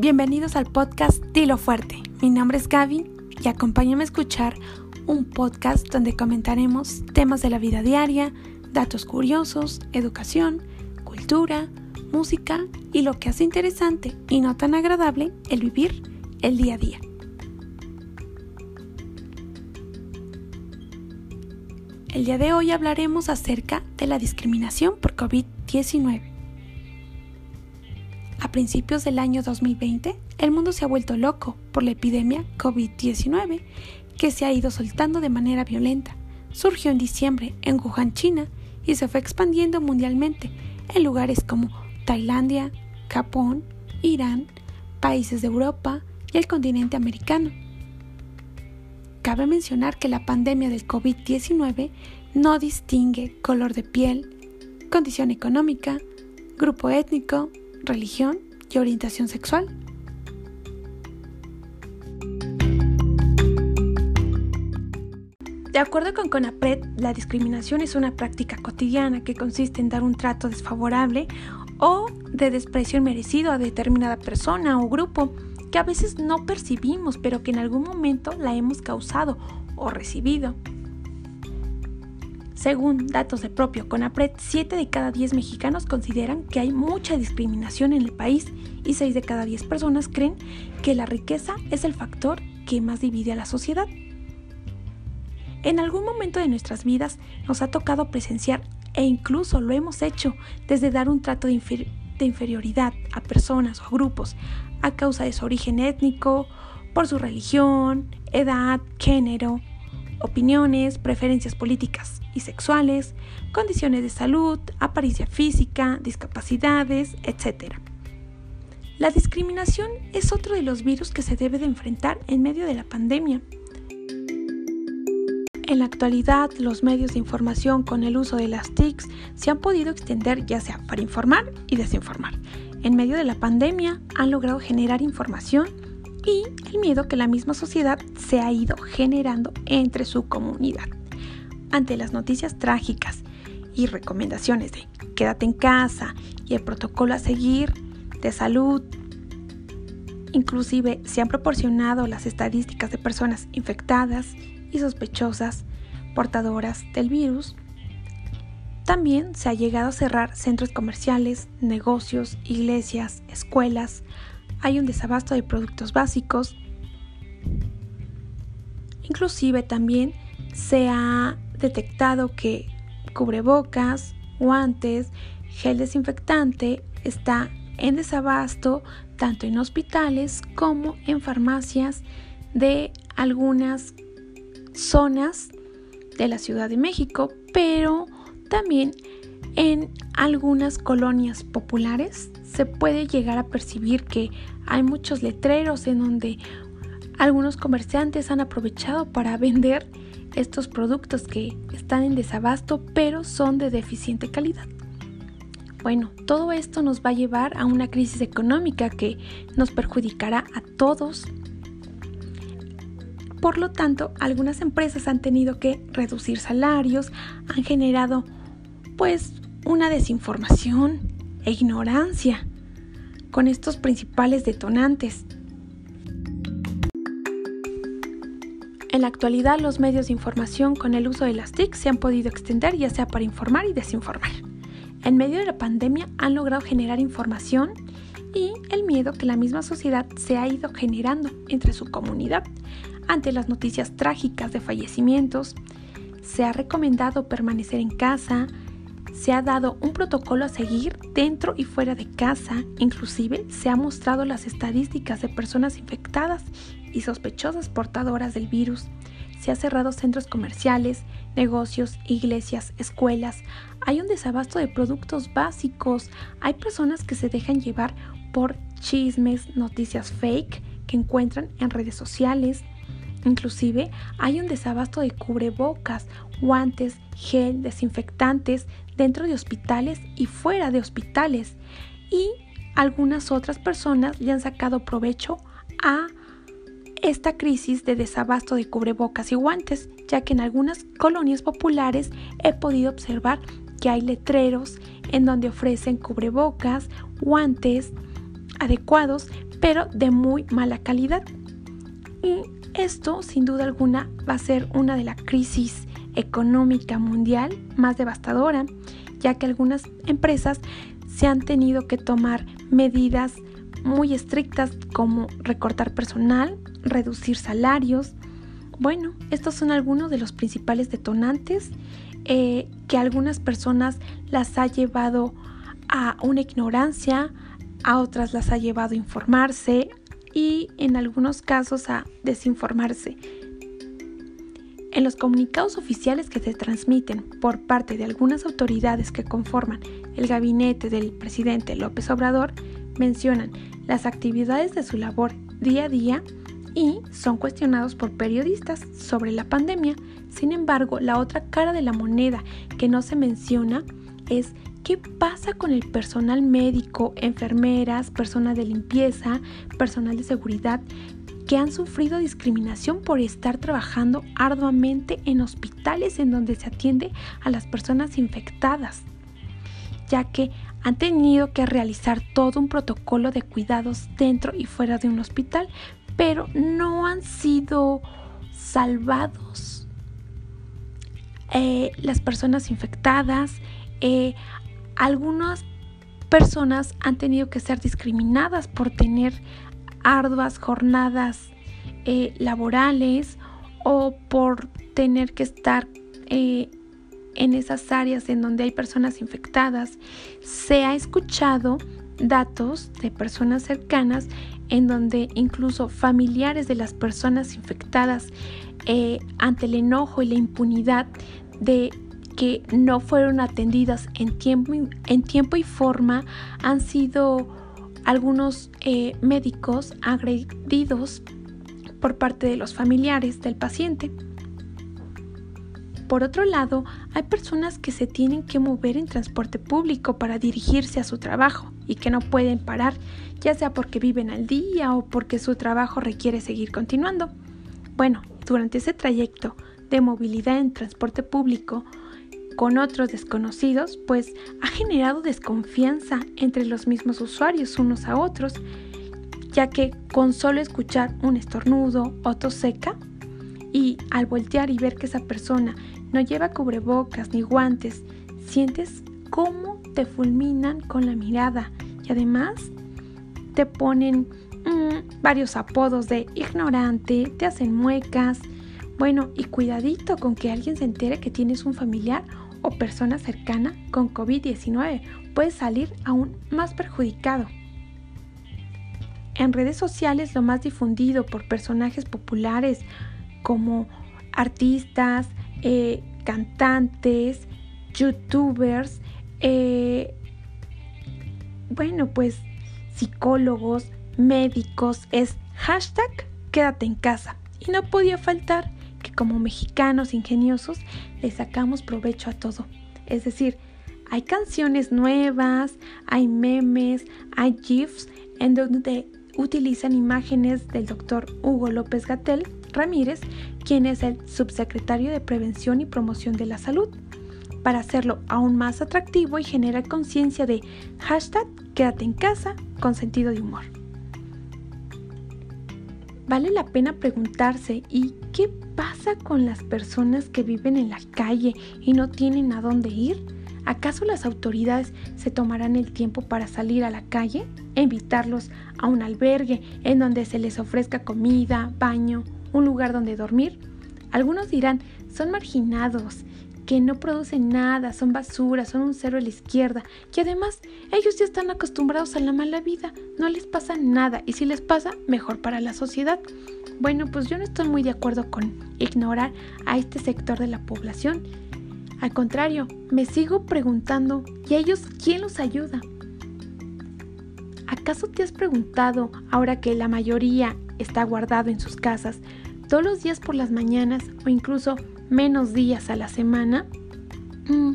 Bienvenidos al podcast Dilo Fuerte. Mi nombre es Gaby y acompáñame a escuchar un podcast donde comentaremos temas de la vida diaria, datos curiosos, educación, cultura, música y lo que hace interesante y no tan agradable el vivir el día a día. El día de hoy hablaremos acerca de la discriminación por COVID-19. Principios del año 2020, el mundo se ha vuelto loco por la epidemia COVID-19, que se ha ido soltando de manera violenta. Surgió en diciembre en Wuhan, China, y se fue expandiendo mundialmente en lugares como Tailandia, Japón, Irán, países de Europa y el continente americano. Cabe mencionar que la pandemia del COVID-19 no distingue color de piel, condición económica, grupo étnico, religión y orientación sexual. De acuerdo con CONAPRED, la discriminación es una práctica cotidiana que consiste en dar un trato desfavorable o de desprecio merecido a determinada persona o grupo que a veces no percibimos, pero que en algún momento la hemos causado o recibido. Según datos de propio CONAPRED, 7 de cada 10 mexicanos consideran que hay mucha discriminación en el país y 6 de cada 10 personas creen que la riqueza es el factor que más divide a la sociedad. En algún momento de nuestras vidas nos ha tocado presenciar e incluso lo hemos hecho desde dar un trato de, de inferioridad a personas o grupos a causa de su origen étnico, por su religión, edad, género, opiniones, preferencias políticas y sexuales, condiciones de salud, apariencia física, discapacidades, etc. La discriminación es otro de los virus que se debe de enfrentar en medio de la pandemia. En la actualidad, los medios de información con el uso de las TICs se han podido extender ya sea para informar y desinformar. En medio de la pandemia han logrado generar información y el miedo que la misma sociedad se ha ido generando entre su comunidad. Ante las noticias trágicas y recomendaciones de quédate en casa y el protocolo a seguir de salud, inclusive se han proporcionado las estadísticas de personas infectadas y sospechosas portadoras del virus, también se ha llegado a cerrar centros comerciales, negocios, iglesias, escuelas, hay un desabasto de productos básicos. Inclusive también se ha detectado que cubrebocas, guantes, gel desinfectante está en desabasto tanto en hospitales como en farmacias de algunas zonas de la Ciudad de México, pero también en algunas colonias populares se puede llegar a percibir que hay muchos letreros en donde algunos comerciantes han aprovechado para vender estos productos que están en desabasto pero son de deficiente calidad. Bueno, todo esto nos va a llevar a una crisis económica que nos perjudicará a todos. Por lo tanto, algunas empresas han tenido que reducir salarios, han generado pues una desinformación e ignorancia con estos principales detonantes. En la actualidad los medios de información con el uso de las TIC se han podido extender ya sea para informar y desinformar. En medio de la pandemia han logrado generar información y el miedo que la misma sociedad se ha ido generando entre su comunidad. Ante las noticias trágicas de fallecimientos, se ha recomendado permanecer en casa, se ha dado un protocolo a seguir dentro y fuera de casa, inclusive se ha mostrado las estadísticas de personas infectadas y sospechosas portadoras del virus. Se ha cerrado centros comerciales, negocios, iglesias, escuelas. Hay un desabasto de productos básicos. Hay personas que se dejan llevar por chismes, noticias fake que encuentran en redes sociales. Inclusive hay un desabasto de cubrebocas, guantes, gel, desinfectantes dentro de hospitales y fuera de hospitales. Y algunas otras personas le han sacado provecho a esta crisis de desabasto de cubrebocas y guantes, ya que en algunas colonias populares he podido observar que hay letreros en donde ofrecen cubrebocas, guantes, adecuados, pero de muy mala calidad. Esto, sin duda alguna, va a ser una de las crisis económica mundial más devastadora, ya que algunas empresas se han tenido que tomar medidas muy estrictas como recortar personal, reducir salarios. Bueno, estos son algunos de los principales detonantes eh, que algunas personas las ha llevado a una ignorancia, a otras las ha llevado a informarse y en algunos casos a desinformarse. En los comunicados oficiales que se transmiten por parte de algunas autoridades que conforman el gabinete del presidente López Obrador, mencionan las actividades de su labor día a día y son cuestionados por periodistas sobre la pandemia. Sin embargo, la otra cara de la moneda que no se menciona es qué pasa con el personal médico, enfermeras, personal de limpieza, personal de seguridad que han sufrido discriminación por estar trabajando arduamente en hospitales en donde se atiende a las personas infectadas, ya que han tenido que realizar todo un protocolo de cuidados dentro y fuera de un hospital, pero no han sido salvados eh, las personas infectadas. Eh, algunas personas han tenido que ser discriminadas por tener arduas jornadas eh, laborales o por tener que estar eh, en esas áreas en donde hay personas infectadas. Se ha escuchado datos de personas cercanas en donde incluso familiares de las personas infectadas eh, ante el enojo y la impunidad de que no fueron atendidas en tiempo, y forma han sido algunos eh, médicos agredidos por parte de los familiares del paciente. Por otro lado, hay personas que se tienen que mover en transporte público para dirigirse a su trabajo y que no pueden parar, ya sea porque viven al día o porque su trabajo requiere seguir continuando. Bueno, durante ese trayecto de movilidad en transporte público, con otros desconocidos, pues ha generado desconfianza entre los mismos usuarios unos a otros, ya que con solo escuchar un estornudo o tos seca, y al voltear y ver que esa persona no lleva cubrebocas ni guantes, sientes cómo te fulminan con la mirada y además te ponen mm, varios apodos de ignorante, te hacen muecas. Bueno, y cuidadito con que alguien se entere que tienes un familiar persona cercana con COVID-19 puede salir aún más perjudicado. En redes sociales lo más difundido por personajes populares como artistas, eh, cantantes, youtubers, eh, bueno pues psicólogos, médicos es hashtag quédate en casa. Y no podía faltar que como mexicanos ingeniosos le sacamos provecho a todo. Es decir, hay canciones nuevas, hay memes, hay GIFs en donde utilizan imágenes del doctor Hugo López Gatel Ramírez, quien es el subsecretario de Prevención y Promoción de la Salud, para hacerlo aún más atractivo y generar conciencia de hashtag quédate en casa con sentido de humor. Vale la pena preguntarse ¿y qué pasa con las personas que viven en la calle y no tienen a dónde ir? ¿Acaso las autoridades se tomarán el tiempo para salir a la calle invitarlos a un albergue en donde se les ofrezca comida, baño, un lugar donde dormir? Algunos dirán, son marginados, que no producen nada, son basura, son un cero a la izquierda y además ellos ya están acostumbrados a la mala vida, no les pasa nada y si les pasa, mejor para la sociedad. Bueno, pues yo no estoy muy de acuerdo con ignorar a este sector de la población. Al contrario, me sigo preguntando, ¿y a ellos quién los ayuda? ¿Acaso te has preguntado, ahora que la mayoría está guardado en sus casas, todos los días por las mañanas o incluso menos días a la semana, mm,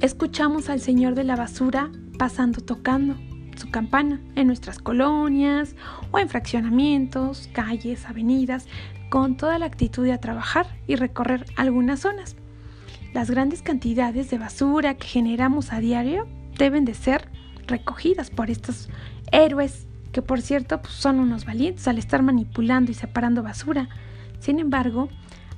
escuchamos al Señor de la basura pasando tocando su campana en nuestras colonias o en fraccionamientos, calles, avenidas, con toda la actitud de a trabajar y recorrer algunas zonas. Las grandes cantidades de basura que generamos a diario deben de ser recogidas por estos héroes, que por cierto pues, son unos valientes al estar manipulando y separando basura. Sin embargo,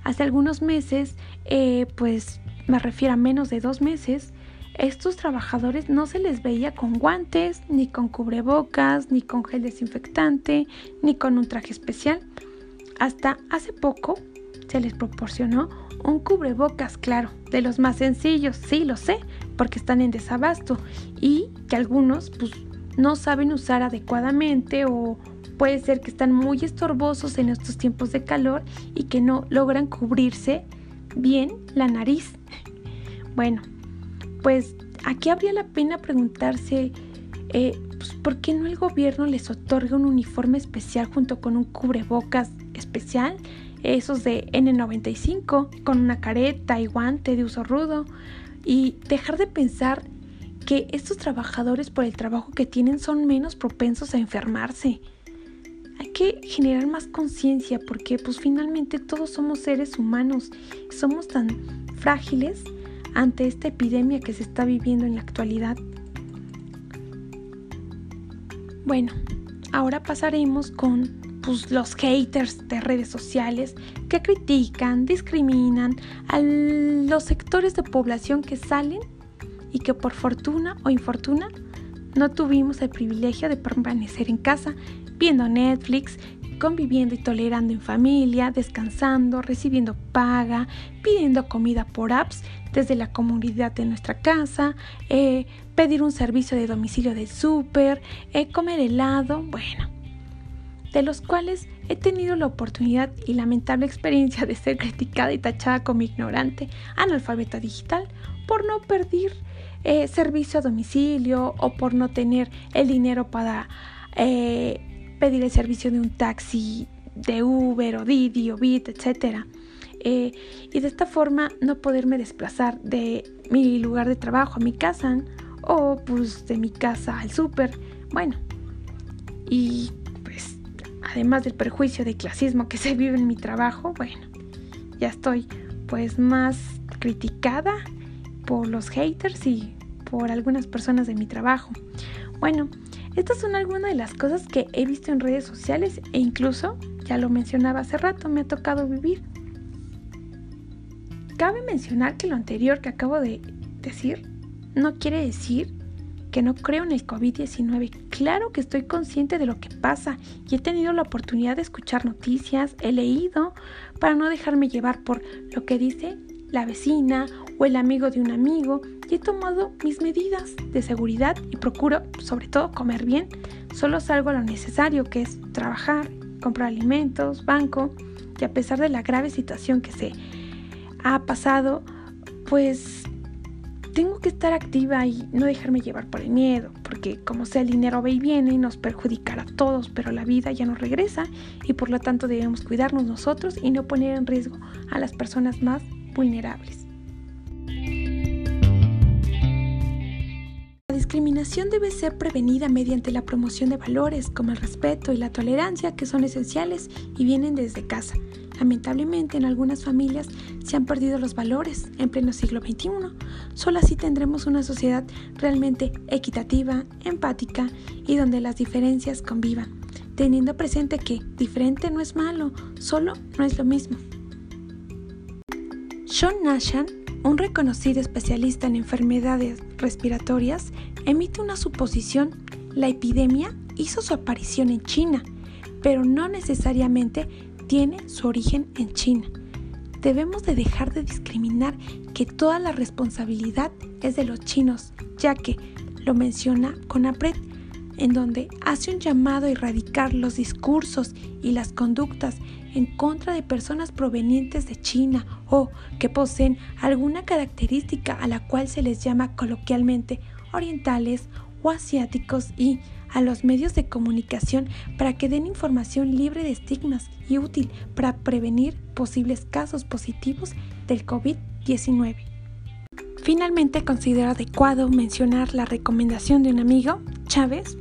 hace algunos meses, eh, pues me refiero a menos de dos meses, estos trabajadores no se les veía con guantes, ni con cubrebocas, ni con gel desinfectante, ni con un traje especial. Hasta hace poco se les proporcionó un cubrebocas, claro, de los más sencillos, sí, lo sé, porque están en desabasto y que algunos pues no saben usar adecuadamente o puede ser que están muy estorbosos en estos tiempos de calor y que no logran cubrirse bien la nariz. Bueno, pues aquí habría la pena preguntarse eh, pues, por qué no el gobierno les otorga un uniforme especial junto con un cubrebocas especial, esos de N95, con una careta y guante de uso rudo, y dejar de pensar que estos trabajadores por el trabajo que tienen son menos propensos a enfermarse. Hay que generar más conciencia porque pues finalmente todos somos seres humanos, somos tan frágiles ante esta epidemia que se está viviendo en la actualidad. Bueno, ahora pasaremos con pues, los haters de redes sociales que critican, discriminan a los sectores de población que salen y que por fortuna o infortuna no tuvimos el privilegio de permanecer en casa viendo Netflix, conviviendo y tolerando en familia, descansando, recibiendo paga, pidiendo comida por apps desde la comunidad de nuestra casa, eh, pedir un servicio de domicilio del súper, eh, comer helado, bueno, de los cuales he tenido la oportunidad y lamentable experiencia de ser criticada y tachada como ignorante, analfabeta digital, por no perder eh, servicio a domicilio o por no tener el dinero para pedir el servicio de un taxi, de Uber o Didi o Bit, etc. Eh, y de esta forma no poderme desplazar de mi lugar de trabajo a mi casa o pues de mi casa al súper. Bueno, y pues además del perjuicio de clasismo que se vive en mi trabajo, bueno, ya estoy pues más criticada por los haters y por algunas personas de mi trabajo. Bueno, estas son algunas de las cosas que he visto en redes sociales e incluso, ya lo mencionaba hace rato, me ha tocado vivir. Cabe mencionar que lo anterior que acabo de decir no quiere decir que no creo en el COVID-19. Claro que estoy consciente de lo que pasa y he tenido la oportunidad de escuchar noticias, he leído para no dejarme llevar por lo que dice la vecina o el amigo de un amigo he tomado mis medidas de seguridad y procuro sobre todo comer bien. Solo salgo a lo necesario que es trabajar, comprar alimentos, banco y a pesar de la grave situación que se ha pasado, pues tengo que estar activa y no dejarme llevar por el miedo, porque como sea el dinero va y viene y nos perjudicará a todos, pero la vida ya no regresa y por lo tanto debemos cuidarnos nosotros y no poner en riesgo a las personas más vulnerables. Discriminación debe ser prevenida mediante la promoción de valores como el respeto y la tolerancia que son esenciales y vienen desde casa. Lamentablemente en algunas familias se han perdido los valores en pleno siglo XXI. Solo así tendremos una sociedad realmente equitativa, empática y donde las diferencias convivan, teniendo presente que diferente no es malo, solo no es lo mismo. John Nashan, un reconocido especialista en enfermedades respiratorias, emite una suposición. La epidemia hizo su aparición en China, pero no necesariamente tiene su origen en China. Debemos de dejar de discriminar que toda la responsabilidad es de los chinos, ya que lo menciona Conapred, en donde hace un llamado a erradicar los discursos y las conductas en contra de personas provenientes de China o que poseen alguna característica a la cual se les llama coloquialmente orientales o asiáticos y a los medios de comunicación para que den información libre de estigmas y útil para prevenir posibles casos positivos del COVID-19. Finalmente considero adecuado mencionar la recomendación de un amigo, Chávez,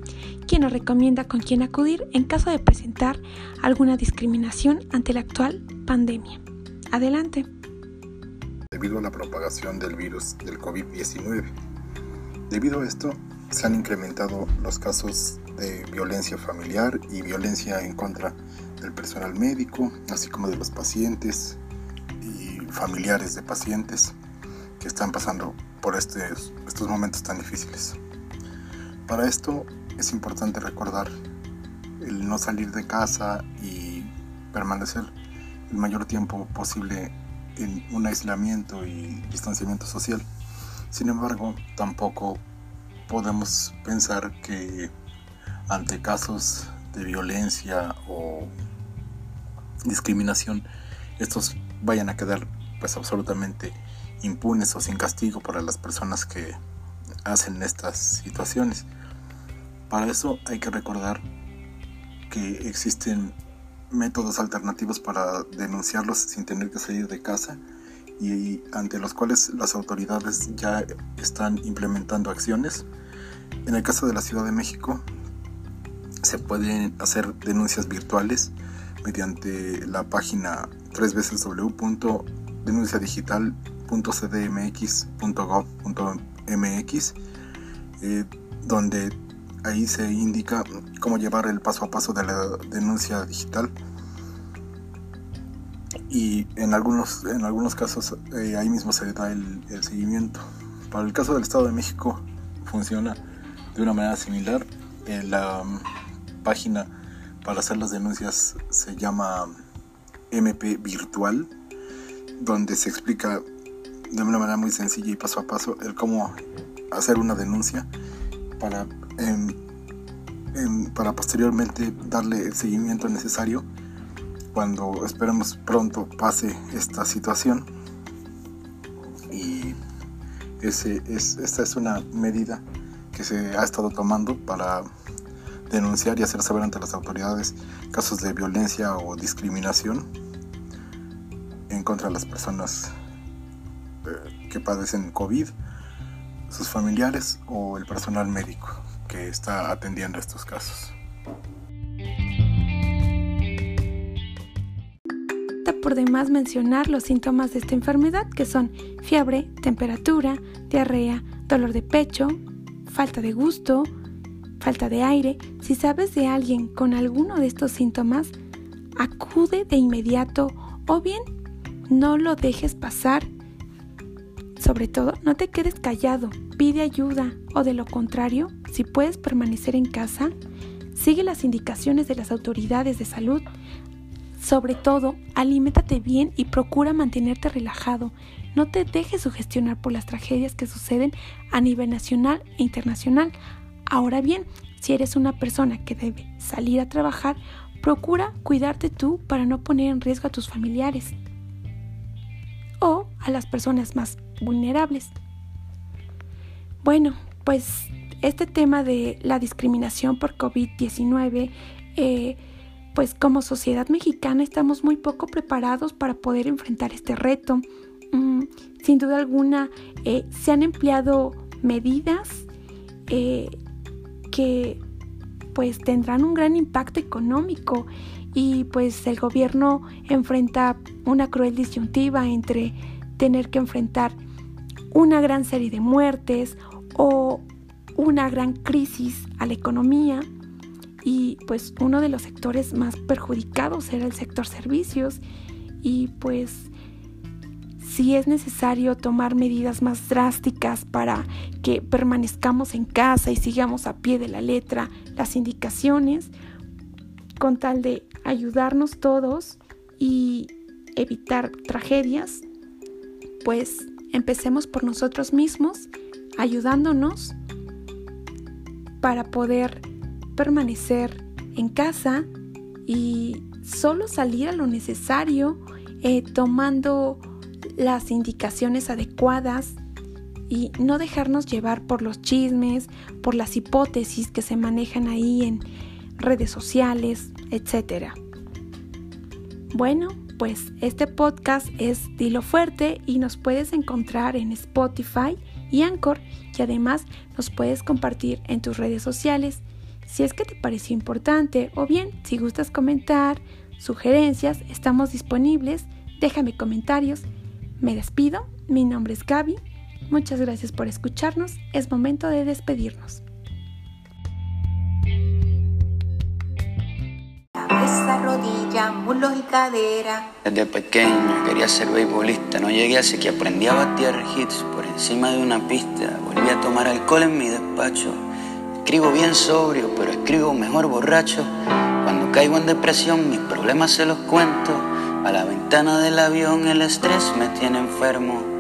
quien nos recomienda con quién acudir en caso de presentar alguna discriminación ante la actual pandemia. Adelante. Debido a la propagación del virus del COVID-19. Debido a esto, se han incrementado los casos de violencia familiar y violencia en contra del personal médico, así como de los pacientes y familiares de pacientes que están pasando por estos, estos momentos tan difíciles. Para esto es importante recordar el no salir de casa y permanecer el mayor tiempo posible en un aislamiento y distanciamiento social. Sin embargo, tampoco podemos pensar que ante casos de violencia o discriminación, estos vayan a quedar pues absolutamente impunes o sin castigo para las personas que hacen estas situaciones. Para eso hay que recordar que existen métodos alternativos para denunciarlos sin tener que salir de casa y ante los cuales las autoridades ya están implementando acciones. En el caso de la Ciudad de México, se pueden hacer denuncias virtuales mediante la página www.denunciadigital.cdmx.gov.mx, eh, donde ahí se indica cómo llevar el paso a paso de la denuncia digital y en algunos, en algunos casos eh, ahí mismo se da el, seguimiento. Para el caso del Estado de México funciona de una manera similar. La um, página para hacer las denuncias se llama MP Virtual, donde se explica de una manera muy sencilla y paso a paso el cómo hacer una denuncia para, em, em, para posteriormente darle el seguimiento necesario cuando esperemos pronto pase esta situación. Y ese es, esta es una medida que se ha estado tomando para denunciar y hacer saber ante las autoridades casos de violencia o discriminación en contra de las personas eh, que padecen COVID, sus familiares o el personal médico que está atendiendo estos casos. Por demás mencionar los síntomas de esta enfermedad que son fiebre, temperatura, diarrea, dolor de pecho, falta de gusto, falta de aire. Si sabes de alguien con alguno de estos síntomas, acude de inmediato o bien no lo dejes pasar. Sobre todo, no te quedes callado, pide ayuda o de lo contrario, si puedes permanecer en casa, sigue las indicaciones de las autoridades de salud sobre todo, aliméntate bien y procura mantenerte relajado. No te dejes sugestionar por las tragedias que suceden a nivel nacional e internacional. Ahora bien, si eres una persona que debe salir a trabajar, procura cuidarte tú para no poner en riesgo a tus familiares o a las personas más vulnerables. Bueno, pues este tema de la discriminación por COVID-19 eh, pues como sociedad mexicana estamos muy poco preparados para poder enfrentar este reto. Mm, sin duda alguna, eh, se han empleado medidas eh, que pues tendrán un gran impacto económico y pues el gobierno enfrenta una cruel disyuntiva entre tener que enfrentar una gran serie de muertes o una gran crisis a la economía y pues uno de los sectores más perjudicados era el sector servicios y pues si es necesario tomar medidas más drásticas para que permanezcamos en casa y sigamos a pie de la letra las indicaciones con tal de ayudarnos todos y evitar tragedias, pues empecemos por nosotros mismos ayudándonos para poder permanecer en casa y solo salir a lo necesario eh, tomando las indicaciones adecuadas y no dejarnos llevar por los chismes, por las hipótesis que se manejan ahí en redes sociales, etc. Bueno, pues este podcast es Dilo Fuerte y nos puedes encontrar en Spotify y Anchor y además nos puedes compartir en tus redes sociales si es que te pareció importante o bien si gustas comentar, sugerencias, estamos disponibles, déjame comentarios. Me despido, mi nombre es Gaby, muchas gracias por escucharnos, es momento de despedirnos. Esa rodilla, muslos y cadera. Desde pequeño quería ser beisbolista, no llegué así que aprendí a batear hits por encima de una pista, volví a tomar alcohol en mi despacho. Escribo bien sobrio, pero escribo mejor borracho. Cuando caigo en depresión, mis problemas se los cuento. A la ventana del avión el estrés me tiene enfermo.